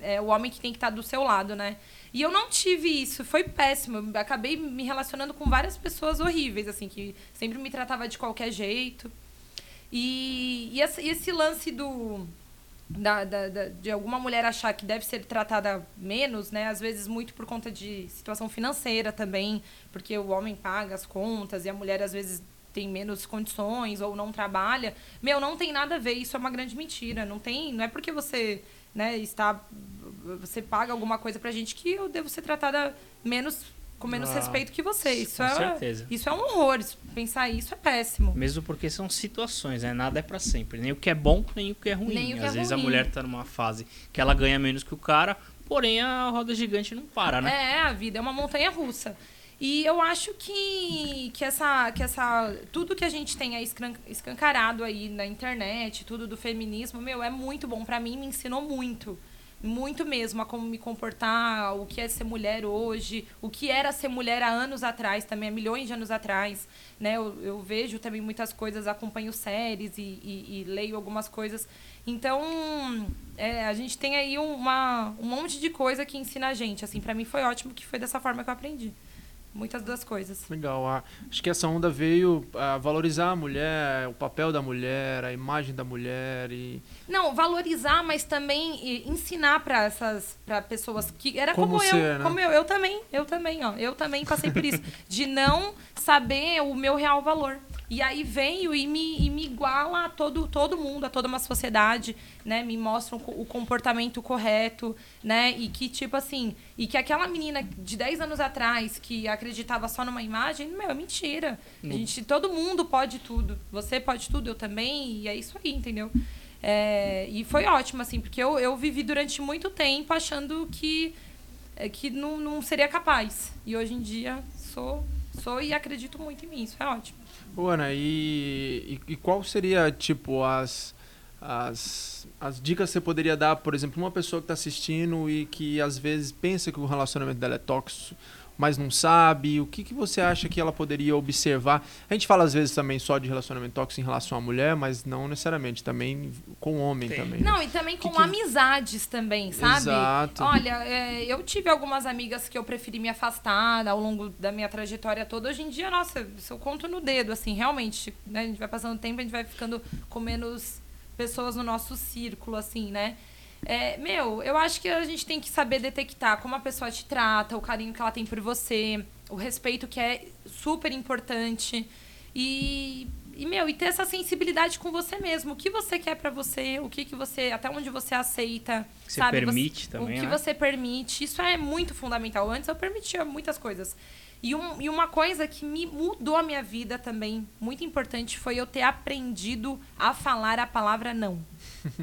é o homem que tem que estar do seu lado, né? E eu não tive isso, foi péssimo. Eu acabei me relacionando com várias pessoas horríveis, assim, que sempre me tratava de qualquer jeito. E, e esse, e esse lance do. Da, da- da- de alguma mulher achar que deve ser tratada menos, né? Às vezes muito por conta de situação financeira também, porque o homem paga as contas e a mulher às vezes tem menos condições ou não trabalha. Meu, não tem nada a ver, isso é uma grande mentira. Não tem, não é porque você, né, está você paga alguma coisa pra gente que eu devo ser tratada menos com menos Ah, respeito que você. Isso com é certeza. isso é um horror. Pensar isso é péssimo. Mesmo porque são situações, né? Nada é pra sempre. Nem o que é bom, nem o que é ruim. Que Às é vezes a ruim. mulher tá numa fase que ela ganha menos que o cara, porém a roda gigante não para, né? É, a vida é uma montanha russa. E eu acho que, que, essa, que essa. Tudo que a gente tem aí escancarado aí na internet, tudo do feminismo, meu, é muito bom. Pra mim, me ensinou muito. Muito mesmo a como me comportar, o que é ser mulher hoje, o que era ser mulher há anos atrás, também há milhões de anos atrás. Né? Eu, eu vejo também muitas coisas, acompanho séries e, e- e leio algumas coisas. Então, é, a gente tem aí uma, um monte de coisa que ensina a gente. Assim, para mim foi ótimo que foi dessa forma que eu aprendi. Muitas das coisas. Legal. ah, Acho que essa onda veio a valorizar a mulher, o papel da mulher, a imagem da mulher e Não, valorizar, mas também ensinar para essas para pessoas que era como, Como eu, ser, né? como eu, eu também, eu também, ó, eu também passei por isso, de não saber o meu real valor. E aí veio e me, e me iguala a todo, todo mundo, a toda uma sociedade, né? Me mostram o comportamento correto, né? E que, tipo assim, e que aquela menina de 10 anos atrás que acreditava só numa imagem, meu, é mentira. A gente, todo mundo pode tudo. Você pode tudo, eu também, e é isso aí, entendeu? É, e foi ótimo, assim, porque eu, eu vivi durante muito tempo achando que, é, que não, não seria capaz. E hoje em dia sou, sou e acredito muito em mim. Isso é ótimo. Ô, Ana, e, e, e qual seria, tipo, as, as, as dicas que você poderia dar, por exemplo, uma pessoa que está assistindo e que às vezes pensa que o relacionamento dela é tóxico, mas não sabe, o que, que você acha que ela poderia observar? A gente fala às vezes também só de relacionamento tóxico em relação à mulher, mas não necessariamente, também com o homem Tem. também. Não, e também com que- amizades também, sabe? Exato. Olha, é, eu tive algumas amigas que eu preferi me afastar ao longo da minha trajetória toda. Hoje em dia, nossa, isso eu conto no dedo, assim, realmente. Né? A gente vai passando o tempo, a gente vai ficando com menos pessoas no nosso círculo, assim, né? É, meu, eu acho que a gente tem que saber detectar como a pessoa te trata, o carinho que ela tem por você, o respeito que é super importante. E, e meu, e ter essa sensibilidade com você mesmo. O que você quer pra você, o que, que você. Até onde você aceita. Que você sabe? permite também, O que né? você permite. Isso é muito fundamental. Antes eu permitia muitas coisas. E, um, e uma coisa que me mudou a minha vida também, muito importante, foi eu ter aprendido a falar a palavra não.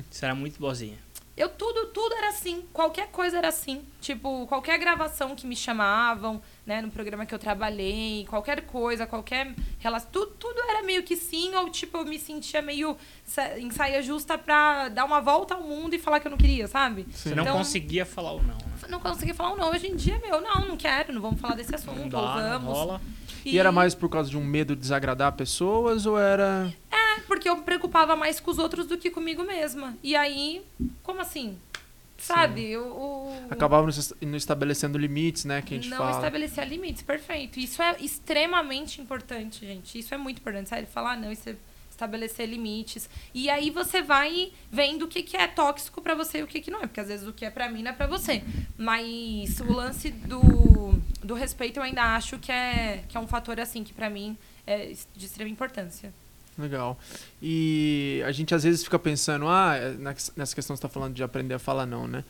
Você era muito boazinha. Eu tudo, tudo era assim. Qualquer coisa era assim. Tipo, qualquer gravação que me chamavam, né, no programa que eu trabalhei, qualquer coisa, qualquer relação, tudo, tudo era meio que sim, ou tipo, eu me sentia meio em saia justa pra dar uma volta ao mundo e falar que eu não queria, sabe? Você não Então- conseguia falar o não, né? Não consegui falar um não. Hoje em dia, meu, não, não quero, não vamos falar desse assunto, Não dá, não vamos. rola. E era mais por causa de um medo de desagradar pessoas ou era. Porque eu me preocupava mais com os outros do que comigo mesma. E aí, como assim? Sabe? O- Acabava não estabelecendo limites, né? Que a gente não fala. estabelecer limites, perfeito. Isso é extremamente importante, gente. Isso é muito importante, sabe? Falar não, isso é estabelecer limites. E aí você vai vendo o que, que é tóxico pra você e o que, que não é. Porque às vezes o que é pra mim não é pra você. Mas o lance do, do respeito eu ainda acho que é, que é um fator, assim, que pra mim é de extrema importância. Legal. E a gente às vezes fica pensando, ah, é, nessa questão que você está falando de aprender a falar não, né?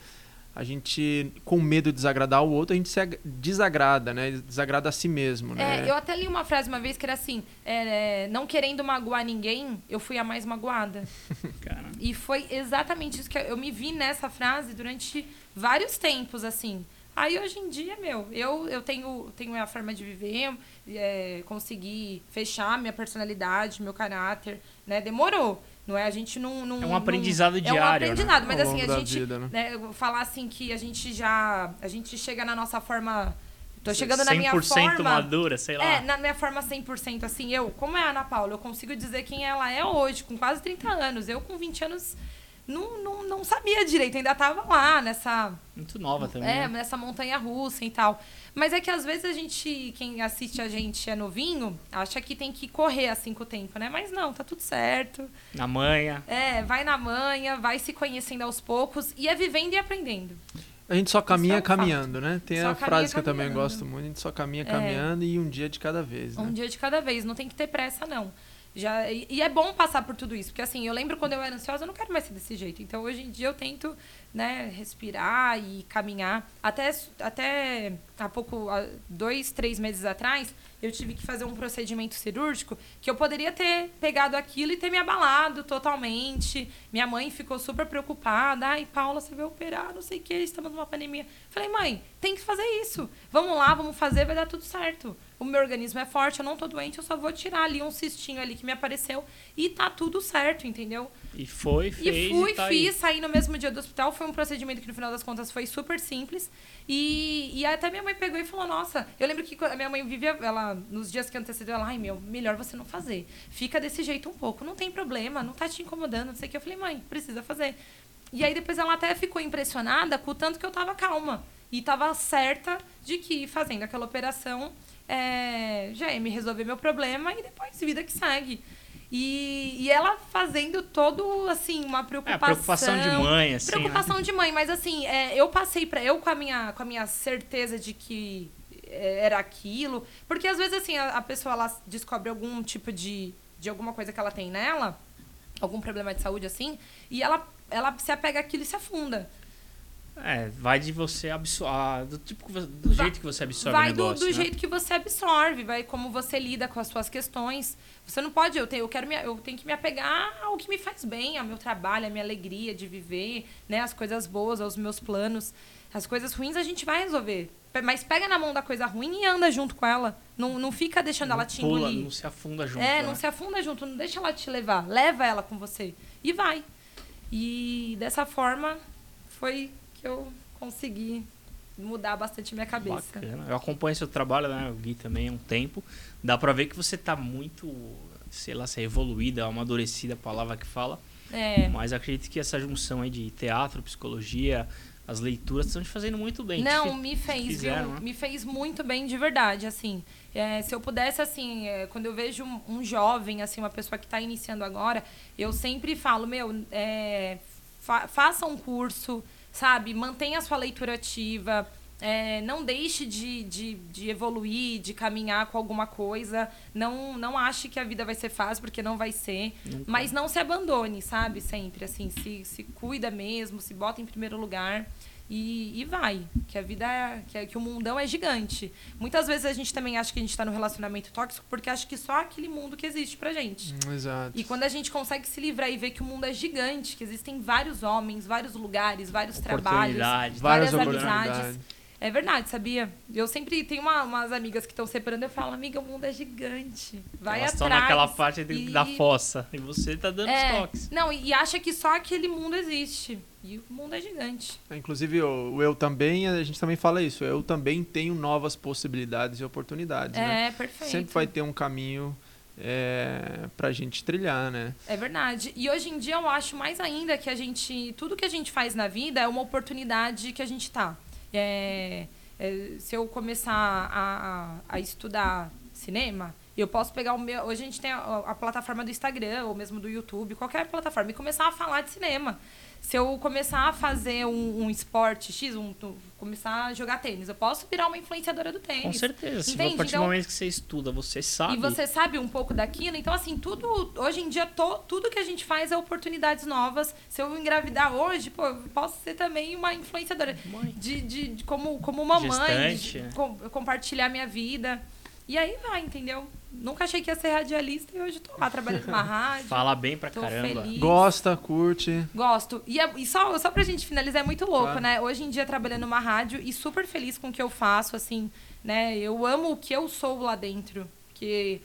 A gente, com medo de desagradar o outro, a gente se ag- desagrada, né? Desagrada a si mesmo, né? É, eu até li uma frase uma vez que era assim: é, não querendo magoar ninguém, eu fui a mais magoada. *laughs* Cara, E foi exatamente isso que eu, eu me vi nessa frase durante vários tempos, assim. Aí hoje em dia, meu, eu, eu tenho, tenho minha forma de viver, é, consegui fechar minha personalidade, meu caráter, né? Demorou. Não é a gente não, não É um aprendizado não, diário, É um né? aprendizado, mas Ao assim a gente vida, né? né, falar assim que a gente já a gente chega na nossa forma Tô chegando 100% na minha forma madura, sei lá. É, na minha forma 100%, assim, eu, como é a Ana Paula, eu consigo dizer quem ela é hoje, com quase 30 anos. Eu, com 20 anos, não, não, não sabia direito, ainda tava lá nessa, Muito nova também. é, né? nessa montanha russa e tal. Mas é que às vezes a gente, quem assiste a gente é novinho, acha que tem que correr assim com o tempo, né? Mas não, tá tudo certo. Na manha. É, vai na manha, vai se conhecendo aos poucos e é vivendo e aprendendo. A gente só caminha é um caminhando, né? Tem Só a frase que eu também gosto muito, a gente só caminha É. caminhando e um dia de cada vez, né? Um dia de cada vez, não tem que ter pressa, não. Já, e, e é bom passar por tudo isso, porque assim, eu lembro quando eu era ansiosa, eu não quero mais ser desse jeito. Então, hoje em dia, eu tento né, respirar e caminhar. Até, até há pouco, há dois, três meses atrás, eu tive que fazer um procedimento cirúrgico que eu poderia ter pegado aquilo e ter me abalado totalmente. Minha mãe ficou super preocupada. Ai, Paula, você vai operar, não sei o que, estamos numa pandemia. Falei, mãe, tem que fazer isso. Vamos lá, vamos fazer, vai dar tudo certo. O meu organismo é forte, eu não tô doente, eu só vou tirar ali um cistinho ali que me apareceu e tá tudo certo, entendeu? E foi, fez. E fui, tá aí. fiz, saí no mesmo dia do hospital. Foi um procedimento que no final das contas foi super simples. E, e até minha mãe pegou e falou: Nossa, eu lembro que a minha mãe vivia, ela, nos dias que antecedeu, ela, ai meu, melhor você não fazer. Fica desse jeito um pouco, não tem problema, não tá te incomodando, não sei o que. Eu falei: Mãe, precisa fazer. E aí depois ela até ficou impressionada com o tanto que eu tava calma. E tava certa de que fazendo aquela operação é, me resolver meu problema e depois vida que segue. E, e ela fazendo todo, assim, uma É, preocupação. preocupação de mãe, assim. né? Preocupação de mãe, mas assim, é, eu passei para eu com a minha com a minha certeza de que é, era aquilo, porque às vezes assim a, a pessoa ela descobre algum tipo de de alguma coisa que ela tem nela, algum problema de saúde assim, e ela ela se apega àquilo e se afunda. É, vai de você absorver. Do, tipo, do Vai- jeito que você absorve vai o negócio. do, do né? jeito que você absorve, vai como você lida com as suas questões. Você não pode, eu tenho, eu quero me, eu tenho que me apegar ao que me faz bem, ao meu trabalho, à minha alegria de viver, né, as coisas boas, aos meus planos. As coisas ruins a gente vai resolver. Mas pega na mão da coisa ruim e anda junto com ela. Não, não fica deixando ela te Pula, engolir. não se afunda junto. É, né? não se afunda junto, não deixa ela te levar. Leva ela com você. E vai. E dessa forma foi que eu consegui mudar bastante minha cabeça. Bacana. Eu acompanho seu trabalho, né? Eu vi também há um tempo. Dá pra ver que você tá muito, sei lá, se é evoluída, amadurecida a palavra que fala. É. Mas acredito que essa junção aí de teatro, psicologia, as leituras estão te fazendo muito bem. Não, me fez, fizeram, viu? né? Me fez muito bem de verdade, assim. É, se eu pudesse, assim, é, quando eu vejo um, um jovem, assim, uma pessoa que está iniciando agora, eu sempre falo, meu, é, fa- faça um curso, sabe? Mantenha a sua leitura ativa. é, não deixe de, de, de evoluir, de caminhar com alguma coisa. Não, não ache que a vida vai ser fácil, porque não vai ser. Nunca. Mas não se abandone, sabe? Sempre, assim, se, se cuida mesmo, se bota em primeiro lugar e, e vai. Que a vida é. Que, que o mundão é gigante. Muitas vezes a gente também acha que a gente tá num relacionamento tóxico porque acha que só aquele mundo que existe pra gente. Hum, Exato. E quando a gente consegue se livrar e ver que o mundo é gigante, que existem vários homens, vários lugares, vários trabalhos, Várias várias amizades. É verdade, sabia? Eu sempre tenho uma- umas amigas que estão separando, eu falo, amiga, o mundo é gigante. Vai Elas atrás. estão naquela parte e- da fossa. E você tá dando é, os toques. Não, e acha que só aquele mundo existe. E o mundo é gigante. Inclusive, o, o eu também, a gente também fala isso. Eu também tenho novas possibilidades e oportunidades, né? É, perfeito. Sempre vai ter um caminho é, pra gente trilhar, né? É verdade. E hoje em dia eu acho mais ainda que a gente. Tudo que a gente faz na vida é uma oportunidade que a gente tá. É, é, se eu começar a, a, a estudar cinema, eu posso pegar o meu. Hoje a gente tem a, a plataforma do Instagram, ou mesmo do YouTube, qualquer plataforma, e começar a falar de cinema. Se eu começar a fazer um, um esporte X, um, um- começar a jogar tênis, eu posso virar uma influenciadora do tênis. Com certeza. Se Entende? a partir Então- do momento que você estuda, você sabe. E você sabe um pouco daquilo, então assim, tudo hoje em dia to, tudo que a gente faz é oportunidades novas. Se eu engravidar hoje, pô, eu posso ser também uma influenciadora Mãe. de, de, de como como uma mãe, Gestante, de né? com- compartilhar minha vida. E aí vai, entendeu? Nunca achei que ia ser radialista e hoje tô lá trabalhando numa *laughs* rádio. Fala bem pra caramba. feliz. Gosta, curte. Gosto. E, é- e só, só pra gente finalizar, é muito louco, Claro. né? Hoje em dia, trabalhando numa rádio e super feliz com o que eu faço, assim, né? Eu amo o que eu sou lá dentro. porque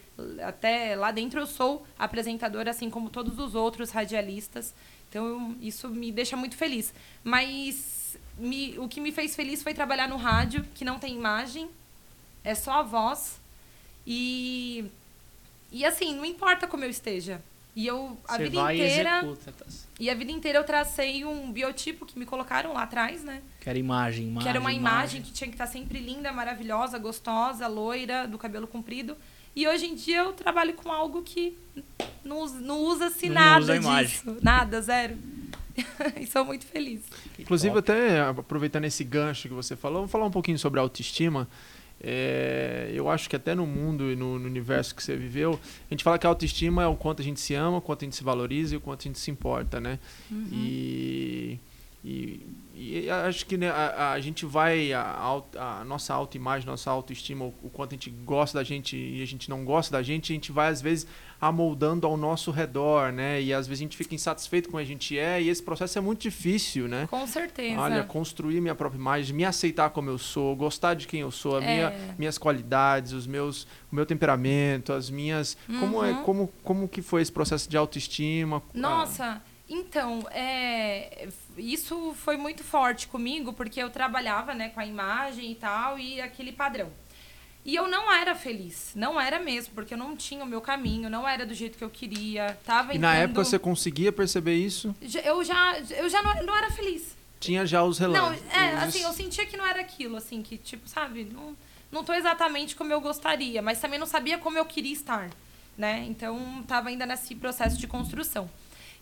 até lá dentro eu sou apresentadora, assim como todos os outros radialistas. Então, isso me deixa muito feliz. Mas me, o que me fez feliz foi trabalhar no rádio, que não tem imagem, é só a voz. E, e assim, não importa como eu esteja. E eu, a Você vida vai inteira. executa. tá? E a vida inteira eu tracei um biotipo que me colocaram lá atrás, né? Que era imagem, imagem. que era uma imagem, que tinha que estar sempre linda, maravilhosa, gostosa, loira, do cabelo comprido. E hoje em dia eu trabalho com algo que não, não usa-se Não nada usa a imagem. disso. *laughs* Nada, zero. *laughs* e sou muito feliz. Que Inclusive, top. até aproveitando esse gancho que você falou, vamos falar um pouquinho sobre autoestima. É, eu acho que até no mundo e no, no universo que você viveu, a gente fala que a autoestima é o quanto a gente se ama, o quanto a gente se valoriza e o quanto a gente se importa, né? E, e, e acho que né, a, a gente vai, a, auto- a nossa autoimagem, nossa autoestima, o, o quanto a gente gosta da gente e a gente não gosta da gente, a gente vai às vezes amoldando ao nosso redor, né? E às vezes a gente fica insatisfeito com a gente é, e esse processo é muito difícil, né? Com certeza. Olha, construir minha própria imagem, me aceitar como eu sou, gostar de quem eu sou, É. minha, minhas qualidades, os meus, o meu temperamento, as minhas. Como é, Uhum. como, como que foi esse processo de autoestima? Nossa, então, é, isso foi muito forte comigo, porque eu trabalhava né, com a imagem e tal, e aquele padrão. E eu não era feliz, não era mesmo, porque eu não tinha o meu caminho, não era do jeito que eu queria. Tava E na entrando- época você conseguia perceber isso? Eu já, eu já não, não era feliz. Tinha já os Não, relâmpagos. é, assim, eu sentia que não era aquilo, assim, que, tipo, sabe, não, não tô exatamente como eu gostaria, mas também não sabia como eu queria estar, né? Então, tava ainda nesse processo de construção.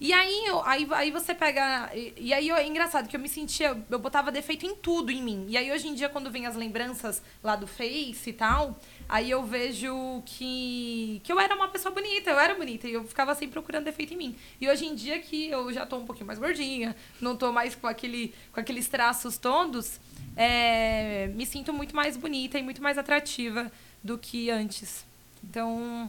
E aí, eu- aí, aí você pega. E, e aí eu- é engraçado que eu me sentia. Eu botava defeito em tudo em mim. E aí hoje em dia, quando vem as lembranças lá do Face e tal, aí eu vejo que, que eu era uma pessoa bonita, eu era bonita. E eu ficava sempre procurando defeito em mim. E hoje em dia que eu já tô um pouquinho mais gordinha, não tô mais com, aquele, com aqueles traços todos, é, me sinto muito mais bonita e muito mais atrativa do que antes. Então,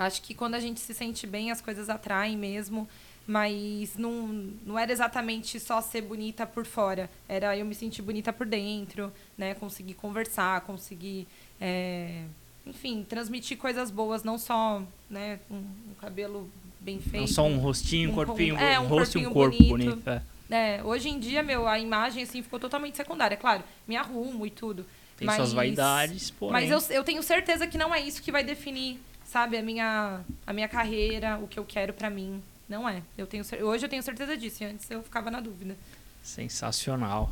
Acho que quando a gente se sente bem, as coisas atraem mesmo. Mas não, não era exatamente só ser bonita por fora. Era eu me sentir bonita por dentro, né? Conseguir conversar, conseguir, é, enfim, transmitir coisas boas, não só né, um, um cabelo bem feito. Não só um rostinho, um corpinho, com- é, um rosto e um corpo bonito. bonito. é. É, hoje em dia, meu, a imagem assim ficou totalmente secundária. Claro, me arrumo e tudo. Tem mas, suas vaidades, porém. Mas eu, eu tenho certeza que não é isso que vai definir, sabe, a minha, a minha carreira, o que eu quero pra mim. Não é. Eu tenho, hoje eu tenho certeza disso. e Antes eu ficava na dúvida. Sensacional.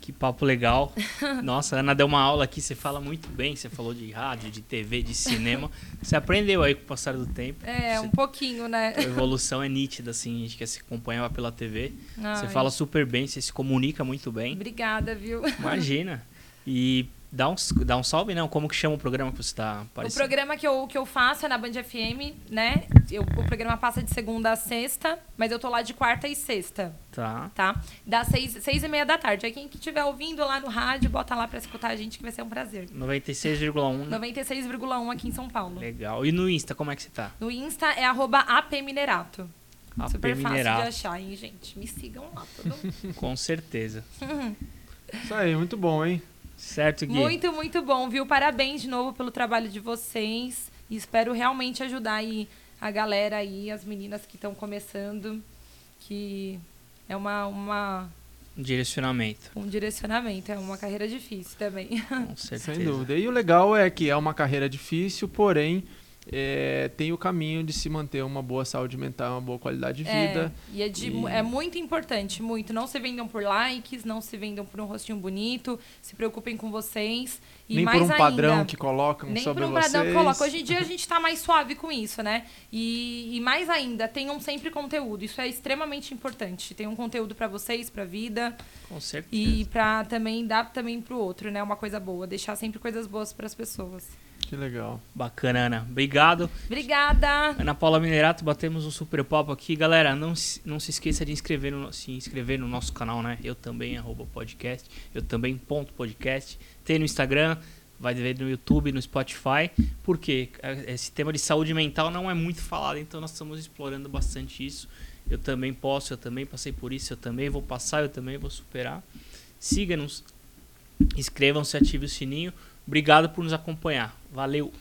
Que papo legal. *laughs* Nossa, a Ana deu uma aula aqui, você fala muito bem, você falou de rádio, de TV, de cinema. Você aprendeu aí com o passar do tempo. É, Você- um pouquinho, né? A evolução é nítida, assim, a gente que se acompanhava pela TV. Você Ai, fala super bem, você se comunica muito bem. Obrigada, viu? Imagina. *laughs* E dá um, dá um salve, não? Como que chama o programa que você está O programa que eu, que eu faço é na Band FM, né? Eu, o programa passa de segunda a sexta, mas eu tô lá de quarta e sexta, Tá. tá? Das seis, seis e meia da tarde. Aí quem estiver ouvindo lá no rádio, bota lá pra escutar a gente, que vai ser um prazer. 96,1. 96,1 aqui em São Paulo. Legal. E no Insta, como é que você tá? No Insta é arroba apminerato. AP Super fácil de achar, hein, gente? Me sigam lá. Todo... *laughs* Com certeza. Isso aí, muito bom, hein? Certo, Gui? muito, muito bom, viu? Parabéns de novo pelo trabalho de vocês. E espero realmente ajudar aí a galera aí, as meninas que estão começando, que é uma, uma, Um direcionamento. um direcionamento, é uma carreira difícil também. Com certeza. Sem dúvida. E o legal é que é uma carreira difícil, porém é, tem o caminho de se manter uma boa saúde mental, uma boa qualidade de vida. É, e é, de- E- é muito importante, muito. Não se vendam por likes, não se vendam por um rostinho bonito, se preocupem com vocês. E Nem mais por um padrão ainda, que colocam Nem sobre por um vocês. padrão que coloca. Hoje em dia a gente tá mais suave com isso, né? E, e mais ainda, tenham sempre conteúdo. Isso é extremamente importante. Tenham conteúdo pra vocês, pra vida Com certeza. e pra também dar também pro outro, né? Uma coisa boa. Deixar sempre coisas boas pras pessoas. Que legal. Bacana, Ana. Obrigado. Obrigada! Ana Paula Minerato, batemos um super papo aqui. Galera, não se, não se esqueça de inscrever no, se inscrever no nosso canal, né? Eu também, arroba podcast. Eu também, ponto podcast. Tem no Instagram, vai ver no YouTube, no Spotify. Porque esse tema de saúde mental não é muito falado, então nós estamos explorando bastante isso. Eu também posso, eu também passei por isso, eu também vou passar, eu também vou superar. Siga-nos, inscrevam-se, ative o sininho. Obrigado por nos acompanhar. Valeu!